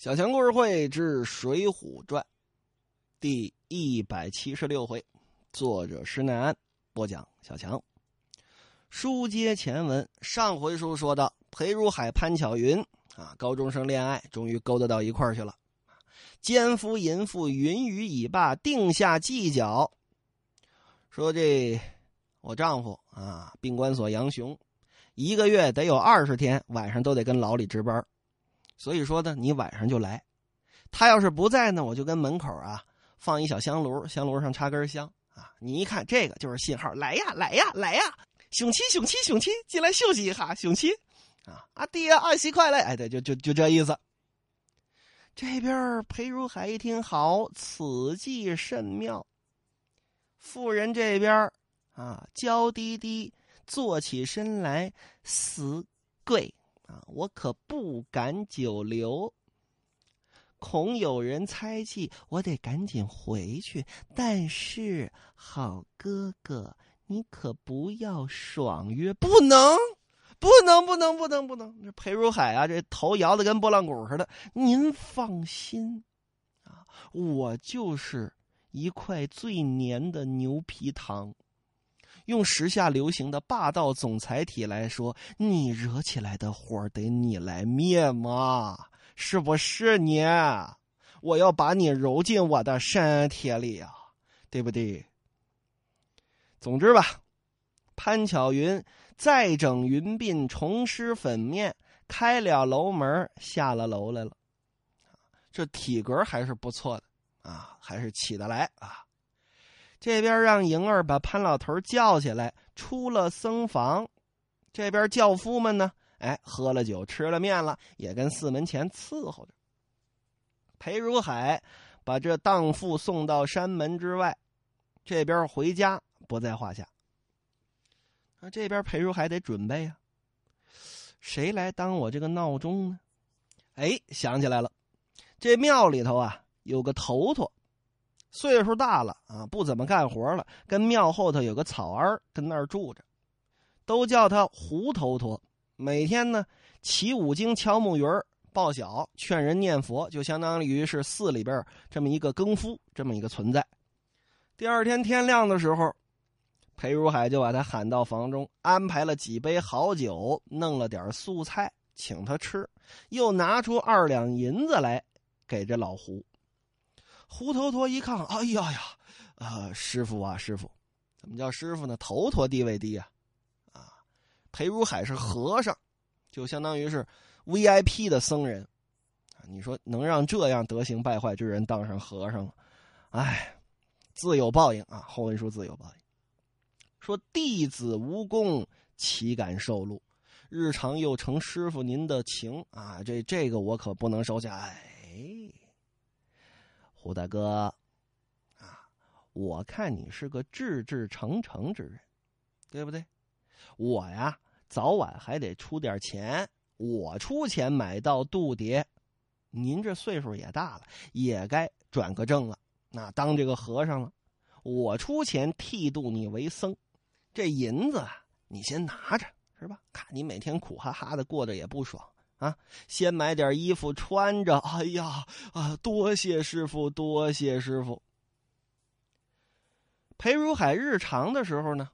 小强故事会之《水浒传》第一百七十六回，作者施耐庵，播讲小强。书接前文，上回书说到裴如海、潘巧云啊，高中生恋爱终于勾搭到一块儿去了。奸夫淫妇云雨已罢，定下计较。说这我丈夫啊，病关所杨雄，一个月得有二十天晚上都得跟牢里值班。所以说呢，你晚上就来，他要是不在呢，我就跟门口啊放一小香炉，香炉上插根香啊。你一看这个就是信号，来呀来呀来呀，雄七雄七雄七，进来休息一下，雄七啊，阿爹二媳快来，哎对，就就就这意思。这边裴如海一听，好，此计甚妙。妇人这边啊，娇滴滴坐起身来，死跪。我可不敢久留，恐有人猜忌，我得赶紧回去。但是，好哥哥，你可不要爽约，不能，不能，不能，不能，不能。这裴如海啊，这头摇的跟拨浪鼓似的。您放心，啊，我就是一块最粘的牛皮糖。用时下流行的霸道总裁体来说，你惹起来的火得你来灭吗？是不是你？我要把你揉进我的身体里呀，对不对？总之吧，潘巧云再整云鬓，重施粉面，开了楼门，下了楼来了。这体格还是不错的啊，还是起得来啊。这边让莹儿把潘老头叫起来，出了僧房。这边轿夫们呢，哎，喝了酒，吃了面了，也跟四门前伺候着。裴如海把这荡妇送到山门之外，这边回家不在话下。那这边裴如海得准备啊，谁来当我这个闹钟呢？哎，想起来了，这庙里头啊有个头头。岁数大了啊，不怎么干活了。跟庙后头有个草庵跟那儿住着，都叫他胡头陀。每天呢，起五经、敲木鱼儿报晓、劝人念佛，就相当于是寺里边这么一个更夫，这么一个存在。第二天天亮的时候，裴如海就把他喊到房中，安排了几杯好酒，弄了点素菜请他吃，又拿出二两银子来给这老胡。胡头陀一看，哎呀呀，啊，师傅啊，师傅，怎么叫师傅呢？头陀地位低啊，啊，裴如海是和尚，就相当于是 VIP 的僧人，你说能让这样德行败坏之人当上和尚了，哎，自有报应啊！后文书自有报应，说弟子无功，岂敢受禄？日常又承师傅您的情啊，这这个我可不能收下，哎。胡大哥，啊，我看你是个志志诚诚之人，对不对？我呀，早晚还得出点钱，我出钱买到度牒。您这岁数也大了，也该转个正了，那当这个和尚了。我出钱剃度你为僧，这银子你先拿着，是吧？看你每天苦哈哈的过着也不爽。啊，先买点衣服穿着。哎呀，啊，多谢师傅，多谢师傅。裴如海日常的时候呢，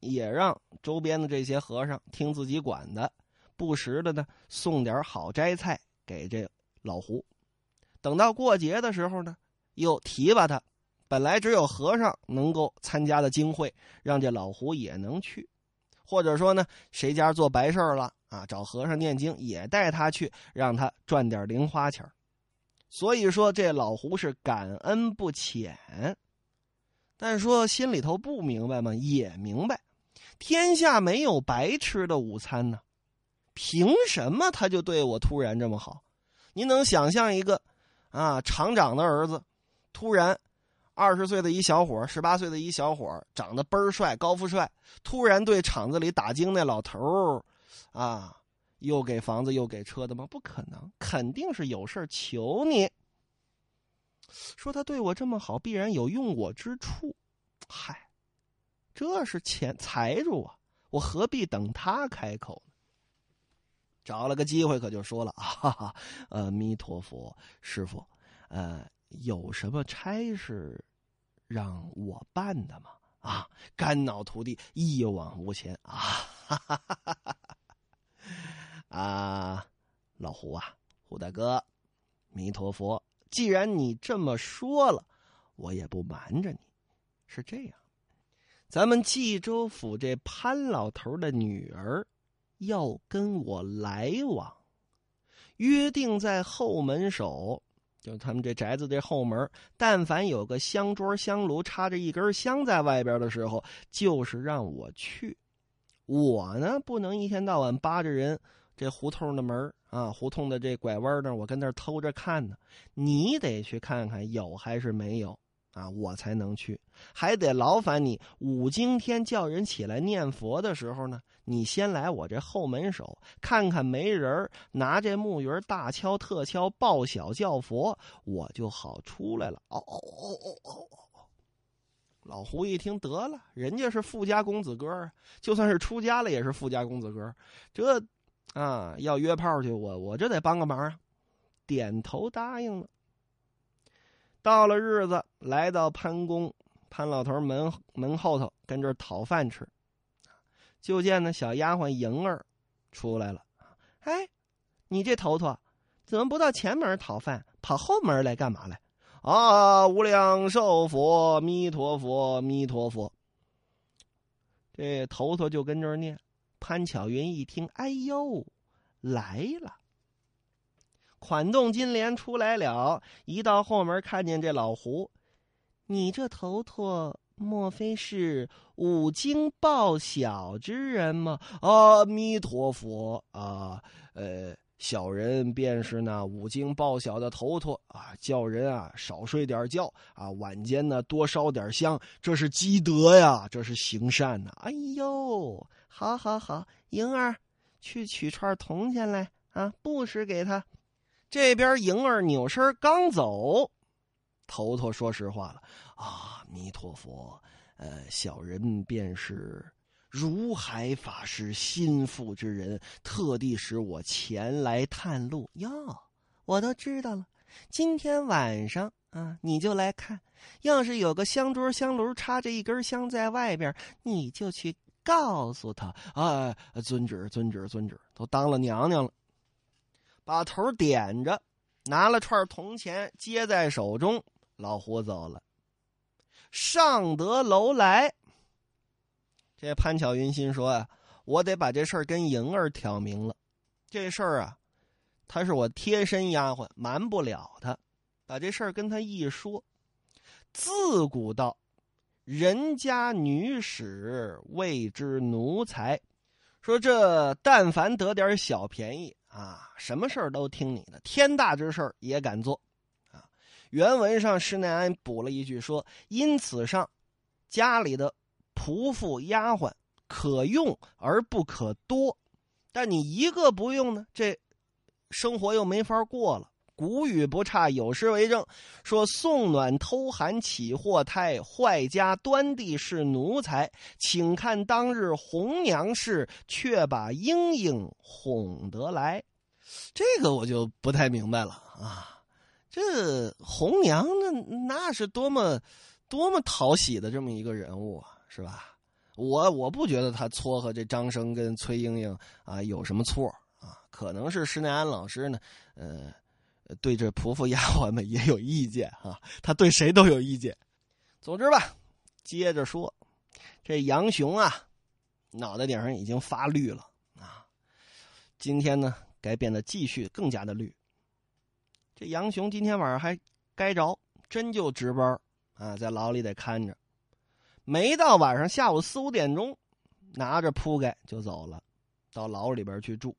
也让周边的这些和尚听自己管的，不时的呢送点好斋菜给这老胡。等到过节的时候呢，又提拔他。本来只有和尚能够参加的经会，让这老胡也能去。或者说呢，谁家做白事了啊？找和尚念经，也带他去，让他赚点零花钱所以说，这老胡是感恩不浅。但说心里头不明白吗？也明白，天下没有白吃的午餐呢。凭什么他就对我突然这么好？您能想象一个啊厂长的儿子突然？二十岁的一小伙，十八岁的一小伙，长得倍儿帅，高富帅。突然对厂子里打经那老头儿，啊，又给房子又给车的吗？不可能，肯定是有事求你。说他对我这么好，必然有用我之处。嗨，这是钱财主啊，我何必等他开口呢？找了个机会可就说了：“ 哈哈，呃，弥陀佛，师傅，呃，有什么差事让我办的吗？”啊，肝脑涂地，一往无前啊！哈哈哈哈哈！啊，老胡啊，胡大哥，弥陀佛，既然你这么说了，我也不瞒着你。是这样，咱们冀州府这潘老头的女儿要跟我来往，约定在后门守。就他们这宅子这后门，但凡有个香桌香炉插着一根香在外边的时候，就是让我去。我呢，不能一天到晚扒着人这胡同的门啊，胡同的这拐弯那我跟那偷着看呢。你得去看看有还是没有。啊，我才能去，还得劳烦你五更天叫人起来念佛的时候呢，你先来我这后门守看看没人拿这木鱼大敲特敲报晓叫佛，我就好出来了。哦哦哦哦哦！老胡一听，得了，人家是富家公子哥儿，就算是出家了也是富家公子哥，这啊要约炮去，我我这得帮个忙啊，点头答应了。到了日子，来到潘公潘老头门门后头，跟这儿讨饭吃。就见那小丫鬟莹儿出来了。哎，你这头头怎么不到前门讨饭，跑后门来干嘛来？啊，无量寿佛，弥陀佛，弥陀佛。这头头就跟这儿念。潘巧云一听，哎呦，来了。款动金莲出来了，一到后门看见这老胡，你这头头莫非是五经报晓之人吗？阿弥陀佛啊！呃，小人便是那五经报晓的头头啊，叫人啊少睡点觉啊，晚间呢多烧点香，这是积德呀，这是行善呐！哎呦，好好好，莹儿，去取串铜钱来啊，布施给他。这边莹儿扭身刚走，头头说实话了：“啊，弥陀佛，呃，小人便是如海法师心腹之人，特地使我前来探路。哟，我都知道了。今天晚上啊，你就来看，要是有个香桌香炉插着一根香在外边，你就去告诉他。啊，遵旨，遵旨，遵旨，都当了娘娘了。”把头点着，拿了串铜钱接在手中，老胡走了。上得楼来，这潘巧云心说呀：“我得把这事儿跟莹儿挑明了。这事儿啊，她是我贴身丫鬟，瞒不了她。把这事儿跟她一说，自古道，人家女使谓之奴才。说这但凡得点小便宜。”啊，什么事儿都听你的，天大之事儿也敢做，啊！原文上施耐庵补了一句说：“因此上，家里的仆妇丫鬟可用而不可多，但你一个不用呢，这生活又没法过了。”古语不差，有诗为证，说：“送暖偷寒起祸胎，坏家端地是奴才。请看当日红娘事，却把莺莺哄得来。”这个我就不太明白了啊！这红娘那那是多么多么讨喜的这么一个人物啊，是吧？我我不觉得他撮合这张生跟崔莺莺啊有什么错啊？可能是施耐庵老师呢，呃。对这仆妇丫鬟们也有意见啊，他对谁都有意见。总之吧，接着说，这杨雄啊，脑袋顶上已经发绿了啊。今天呢，该变得继续更加的绿。这杨雄今天晚上还该着，真就值班啊，在牢里得看着。没到晚上下午四五点钟，拿着铺盖就走了，到牢里边去住。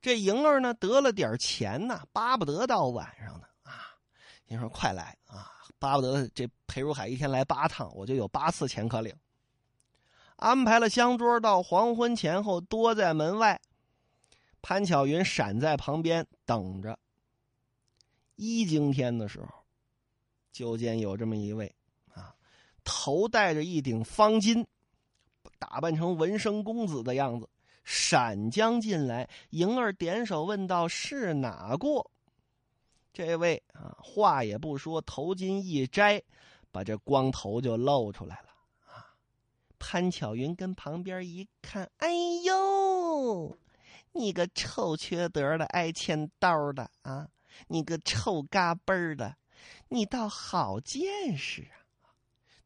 这莹儿呢得了点钱呢，巴不得到晚上呢啊！你说快来啊，巴不得这裴如海一天来八趟，我就有八次钱可领。安排了香桌到黄昏前后，多在门外。潘巧云闪在旁边等着。一更天的时候，就见有这么一位，头戴着一顶方巾，打扮成文生公子的样子。闪将进来。莹儿点手问道：“是哪过？”这位啊，话也不说，头巾一摘，把这光头就露出来了。啊，潘巧云跟旁边一看，哎呦，你个臭缺德的，爱欠刀的啊！你个臭嘎嘣的，你倒好见识啊！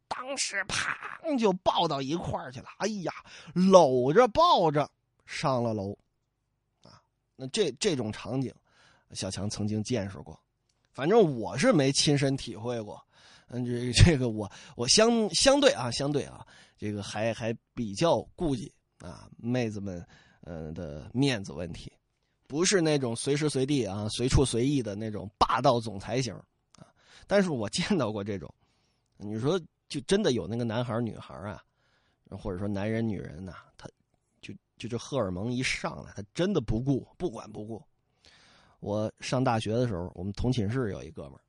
当时啪就抱到一块儿去了。哎呀，搂着抱着上了楼，啊，那这这种场景，小强曾经见识过，反正我是没亲身体会过。嗯，这这个我我相相对啊，相对啊，这个还还比较顾忌啊妹子们嗯的面子问题。不是那种随时随地啊、随处随意的那种霸道总裁型啊，但是我见到过这种。你说，就真的有那个男孩女孩啊，或者说男人女人呐，他就就这荷尔蒙一上来，他真的不顾，不管不顾。我上大学的时候，我们同寝室有一哥们儿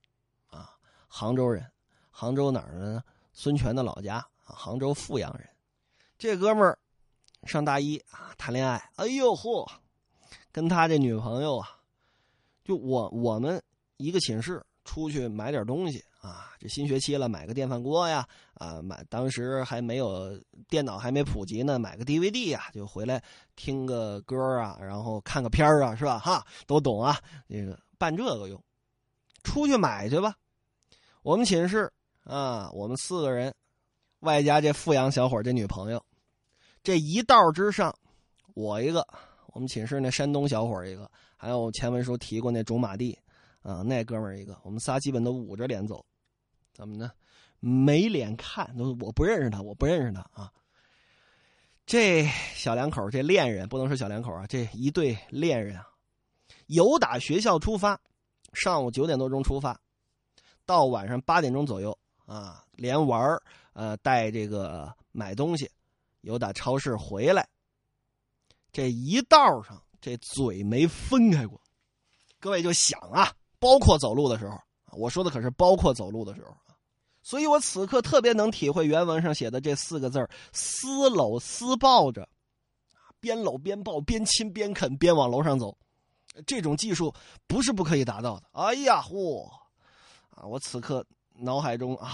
啊，杭州人，杭州哪儿呢？孙权的老家啊，杭州富阳人。这哥们儿上大一啊，谈恋爱，哎呦嚯！跟他这女朋友啊，就我我们一个寝室出去买点东西啊，这新学期了，买个电饭锅呀，啊，买当时还没有电脑还没普及呢，买个 DVD 呀，就回来听个歌啊，然后看个片啊，是吧？哈，都懂啊，那个办这个用，出去买去吧。我们寝室啊，我们四个人，外加这富阳小伙这女朋友，这一道之上，我一个。我们寝室那山东小伙一个，还有前文书提过那种马地，啊，那哥们儿一个，我们仨基本都捂着脸走，怎么呢？没脸看，都我不认识他，我不认识他啊。这小两口，这恋人不能说小两口啊，这一对恋人啊，由打学校出发，上午九点多钟出发，到晚上八点钟左右啊，连玩呃带这个买东西，由打超市回来。这一道上，这嘴没分开过。各位就想啊，包括走路的时候，我说的可是包括走路的时候。所以我此刻特别能体会原文上写的这四个字儿撕搂撕抱着，边搂边抱，边亲边啃，边往楼上走。这种技术不是不可以达到的。哎呀，嚯！啊，我此刻脑海中啊，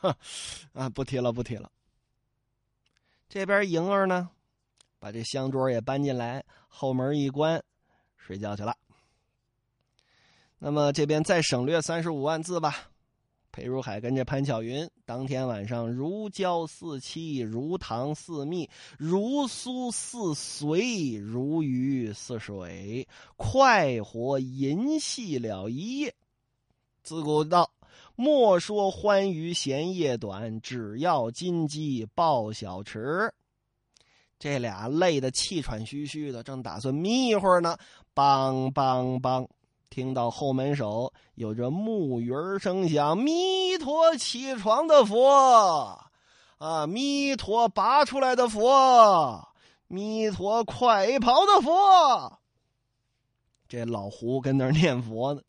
啊，不提了，不提了。这边莹儿呢？把这香桌也搬进来，后门一关，睡觉去了。那么这边再省略三十五万字吧。裴如海跟着潘巧云，当天晚上如胶似漆，如糖似蜜，如酥似水，如鱼似水，快活淫戏了一夜。自古道：莫说欢愉嫌夜短，只要金鸡报小池。这俩累得气喘吁吁的，正打算眯一会儿呢。梆梆梆，听到后门手有着木鱼儿声响。弥陀起床的佛，啊，弥陀拔出来的佛，弥陀快跑的佛。这老胡跟那儿念佛呢。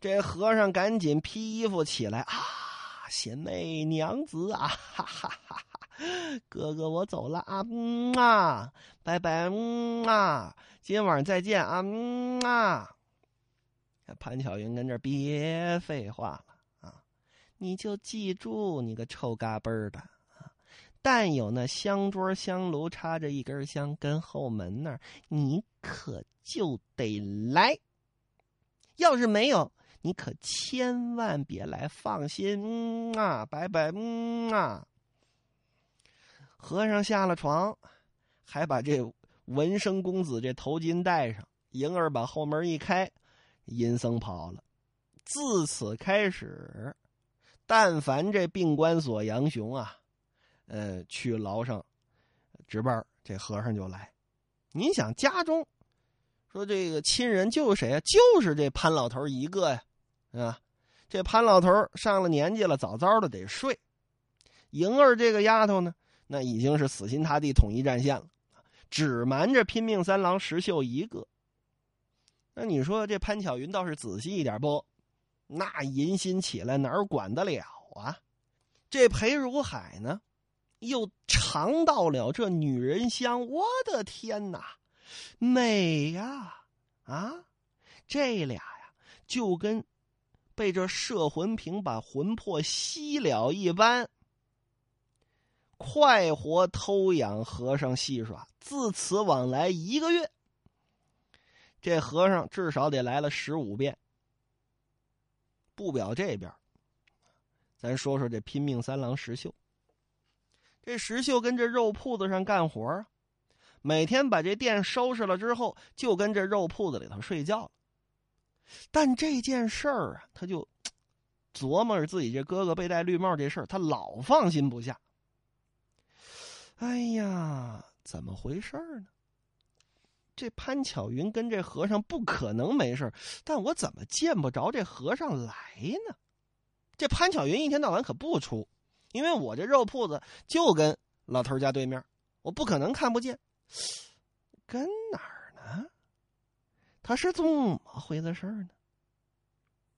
这和尚赶紧披衣服起来啊，贤妹娘子啊，哈哈哈哈。哥哥，我走了啊！嗯啊，拜拜！嗯啊，今晚再见啊！嗯啊。潘巧云跟这别废话了啊！你就记住，你个臭嘎嘣的啊！但有那香桌香炉插着一根香，跟后门那儿，你可就得来。要是没有，你可千万别来。放心，嗯啊，拜拜，嗯啊。和尚下了床，还把这文生公子这头巾戴上。莹儿把后门一开，阴僧跑了。自此开始，但凡这病关所杨雄啊，呃，去牢上值班，这和尚就来。你想家中说这个亲人就是谁啊？就是这潘老头一个呀，啊，这潘老头上了年纪了，早早的得睡。莹儿这个丫头呢？那已经是死心塌地统一战线了，只瞒着拼命三郎石秀一个。那你说这潘巧云倒是仔细一点不？那淫心起来哪管得了啊？这裴如海呢，又尝到了这女人香，我的天哪，美呀！啊，这俩呀，就跟被这摄魂瓶把魂魄吸了一般，快活偷养和尚戏耍，自此往来一个月，这和尚至少得来了十五遍。不表这边，咱说说这拼命三郎石秀。这石秀跟这肉铺子上干活啊，每天把这店收拾了之后，就跟这肉铺子里头睡觉了。但这件事儿啊，他就 琢磨着自己这哥哥被戴绿帽这事儿，他老放心不下。哎呀，怎么回事呢？这潘巧云跟这和尚不可能没事但我怎么见不着这和尚来呢？这潘巧云一天到晚可不出。因为我这肉铺子就跟老头家对面，我不可能看不见。跟哪儿呢？他是怎么回的事呢？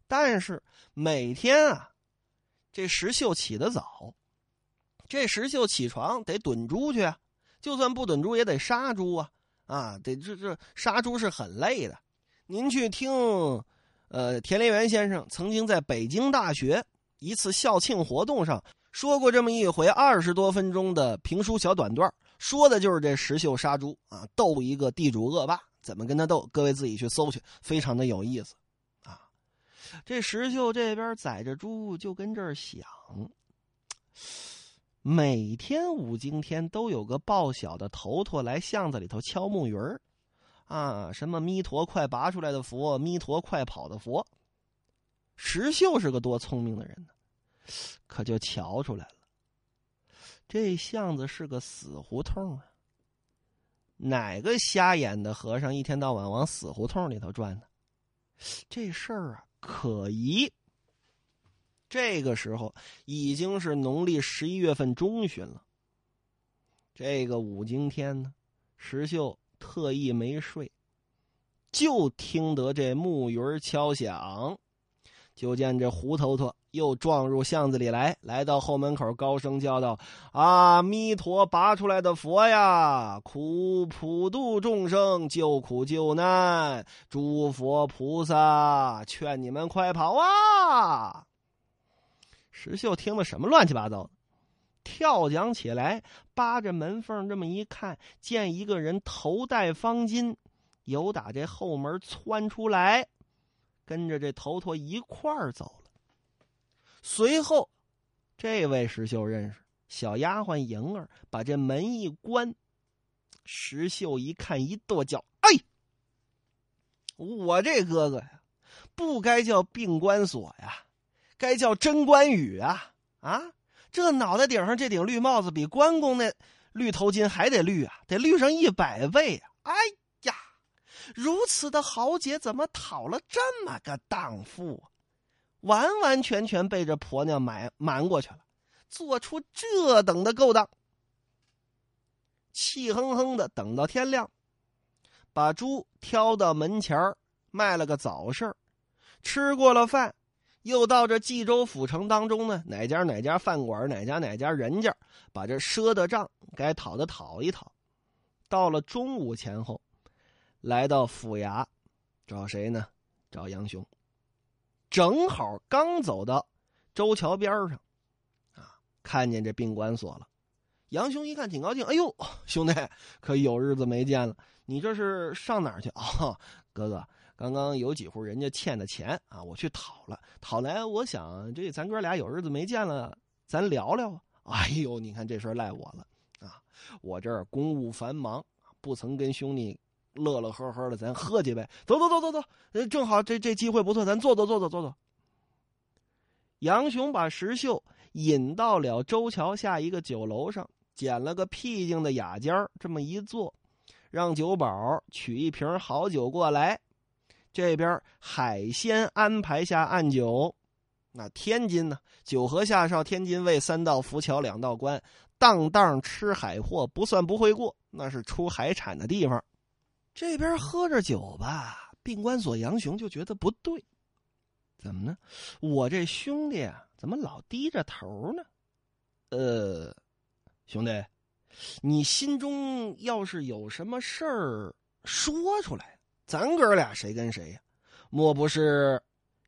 但是每天啊，这石秀起得早，这石秀起床得炖猪去啊，就算不炖猪也得杀猪啊啊！得这这杀猪是很累的。您去听，呃，田连元先生曾经在北京大学一次校庆活动上。说过这么一回二十多分钟的评书小短段，说的就是这石秀杀猪啊，斗一个地主恶霸，怎么跟他斗？各位自己去搜去，非常的有意思，啊！这石秀这边宰着猪，就跟这儿想：每天五更天都有个报晓的头陀来巷子里头敲木鱼儿，啊，什么弥陀快拔出来的佛，弥陀快跑的佛。石秀是个多聪明的人呢。可就瞧出来了，这巷子是个死胡同啊！哪个瞎眼的和尚一天到晚往死胡同里头转呢？这事儿啊，可疑。这个时候已经是农历十一月份中旬了。这个五更天呢，石秀特意没睡，就听得这木鱼敲响。就见这胡头头又撞入巷子里来，来到后门口，高声叫道：“阿弥陀拔出来的佛呀，苦普度众生，救苦救难，诸佛菩萨，劝你们快跑啊！”石秀听了什么乱七八糟的，跳将起来，扒着门缝这么一看，见一个人头戴方巾，由打这后门窜出来。跟着这头陀一块儿走了。随后，这位石秀认识小丫鬟莹儿，把这门一关。石秀一看，一跺脚：“哎，我这哥哥呀，不该叫病关锁呀，该叫贞观羽啊！啊，这脑袋顶上这顶绿帽子，比关公那绿头巾还得绿啊，得绿上一百倍啊！哎呀。”如此的豪杰，怎么讨了这么个荡妇？完完全全被这婆娘瞒瞒过去了，做出这等的勾当。气哼哼的等到天亮，把猪挑到门前卖了个早市吃过了饭，又到这冀州府城当中呢，哪家哪家饭馆，哪家哪家人家，把这赊的账该讨的讨一讨。到了中午前后。来到府衙，找谁呢？找杨雄。正好刚走到周桥边上，啊，看见这宾馆锁了。杨雄一看挺高兴，哎呦，兄弟，可有日子没见了。你这是上哪儿去啊？哥哥，刚刚有几户人家欠的钱啊，我去讨了。讨来，我想这咱哥俩有日子没见了，咱聊聊。哎呦，你看这事赖我了啊！我这儿公务繁忙，不曾跟兄弟。乐乐呵呵的，咱喝几杯。走走走走走，正好这这机会不错，咱坐坐坐坐坐坐。杨雄把石秀引到了周桥下一个酒楼上，捡了个僻静的雅间这么一坐，让酒保取一瓶好酒过来。这边海鲜安排下暗酒，那天津呢？九河下哨，天津卫三道浮桥两道关，当当吃海货不算不会过，那是出海产的地方。这边喝着酒吧，病关所杨雄就觉得不对，怎么呢？我这兄弟啊，怎么老低着头呢？呃，兄弟，你心中要是有什么事儿，说出来，咱哥俩谁跟谁呀？莫不是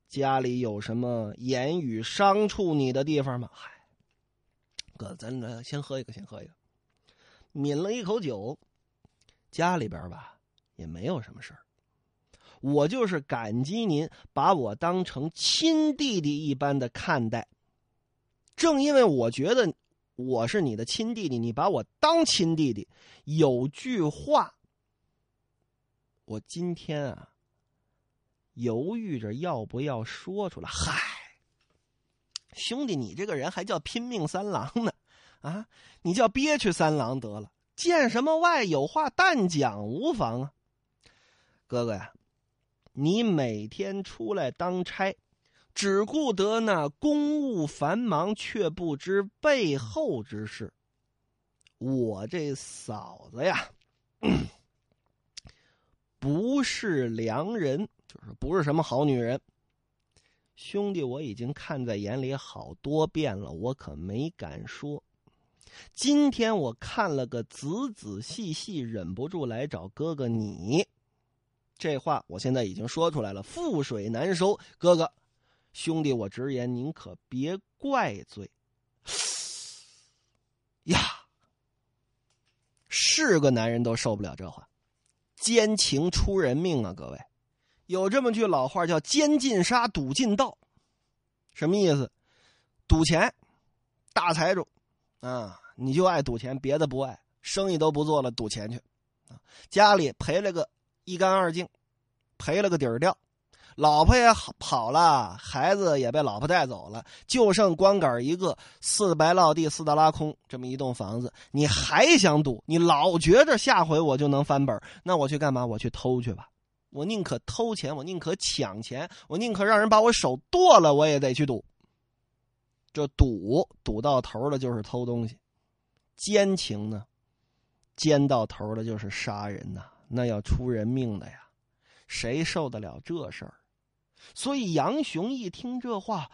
家里有什么言语伤触你的地方吗？嗨，哥，咱来先喝一个，先喝一个。抿了一口酒，家里边吧也没有什么事儿。我就是感激您把我当成亲弟弟一般的看待。正因为我觉得我是你的亲弟弟，你把我当亲弟弟，有句话，我今天啊犹豫着要不要说出来。嗨，兄弟，你这个人还叫拼命三郎呢？啊，你叫憋屈三郎得了。见什么外有话但讲无妨啊，哥哥呀，你每天出来当差。只顾得那公务繁忙，却不知背后之事。我这嫂子呀，不是良人，就是不是什么好女人。兄弟，我已经看在眼里好多遍了，我可没敢说。今天我看了个仔仔细细，忍不住来找哥哥你。这话我现在已经说出来了，覆水难收，哥哥。兄弟，我直言，您可别怪罪。呀，是个男人都受不了这话，奸情出人命啊！各位，有这么句老话叫“奸进杀，赌进道”，什么意思？赌钱，大财主啊，你就爱赌钱，别的不爱，生意都不做了，赌钱去啊！家里赔了个一干二净，赔了个底儿掉。老婆也跑了，孩子也被老婆带走了，就剩光杆一个，四白落地，四大拉空，这么一栋房子，你还想赌？你老觉着下回我就能翻本，那我去干嘛？我去偷去吧，我宁可偷钱，我宁可抢钱，我宁可让人把我手剁了，我也得去赌。这赌赌到头了就是偷东西，奸情呢，奸到头了就是杀人呐，那要出人命的呀，谁受得了这事儿？所以杨雄一听这话，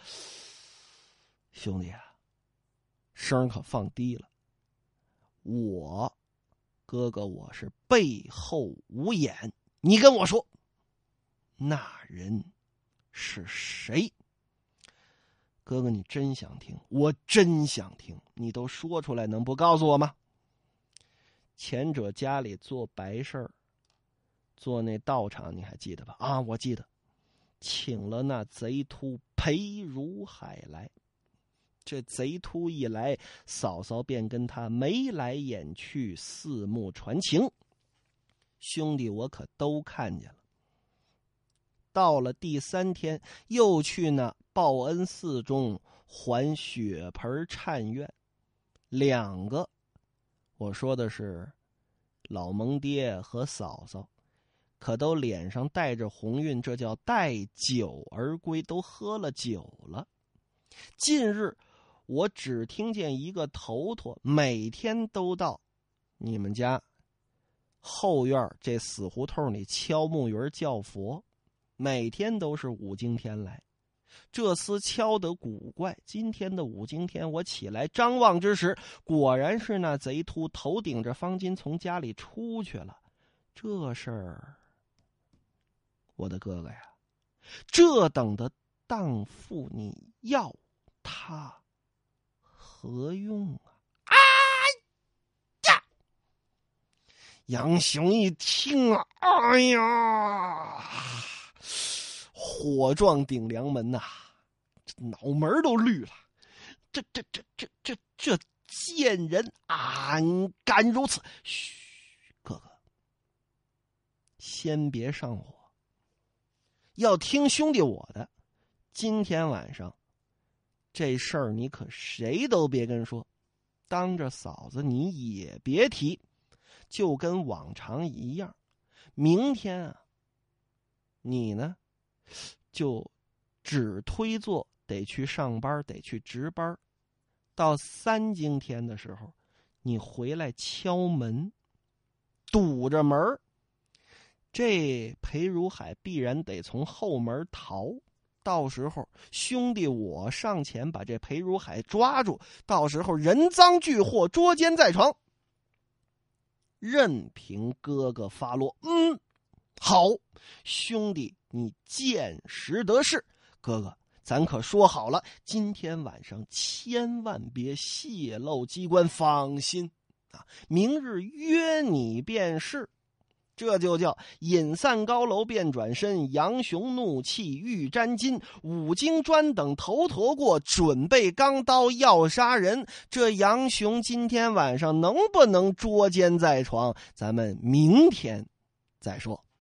兄弟啊，声可放低了。我，哥哥，我是背后无眼，你跟我说，那人是谁？哥哥，你真想听？我真想听。你都说出来，能不告诉我吗？前者家里做白事儿，做那道场，你还记得吧？啊，我记得。请了那贼秃裴如海来，这贼秃一来，嫂嫂便跟他眉来眼去，四目传情。兄弟，我可都看见了。到了第三天，又去那报恩寺中还血盆忏愿，两个，我说的是老蒙爹和嫂嫂。可都脸上带着红晕，这叫带酒而归，都喝了酒了。近日，我只听见一个头陀每天都到你们家后院这死胡同里敲木鱼叫佛，每天都是五更天来。这厮敲得古怪，今天的五更天，我起来张望之时，果然是那贼秃头顶着方巾从家里出去了。这事儿。我的哥哥呀，这等的荡妇，你要他何用啊？啊呀！杨雄一听啊，哎呀，火撞顶梁门呐，这脑门都绿了。这这这这这这贱人，安敢如此？嘘，哥哥，先别上火。要听兄弟我的，今天晚上这事儿你可谁都别跟说，当着嫂子你也别提，就跟往常一样。明天啊，你呢就只推做得去上班，得去值班。到三更天的时候，你回来敲门，堵着门这裴如海必然得从后门逃，到时候兄弟我上前把这裴如海抓住，到时候人赃俱获，捉奸在床，任凭哥哥发落。嗯，好，兄弟你见识得是，哥哥。咱可说好了，今天晚上千万别泄露机关，放心啊！明日约你便是，这就叫隐散高楼便转身，杨雄怒气欲沾巾，五经砖等头陀过，准备钢刀要杀人。这杨雄今天晚上能不能捉奸在床，咱们明天再说。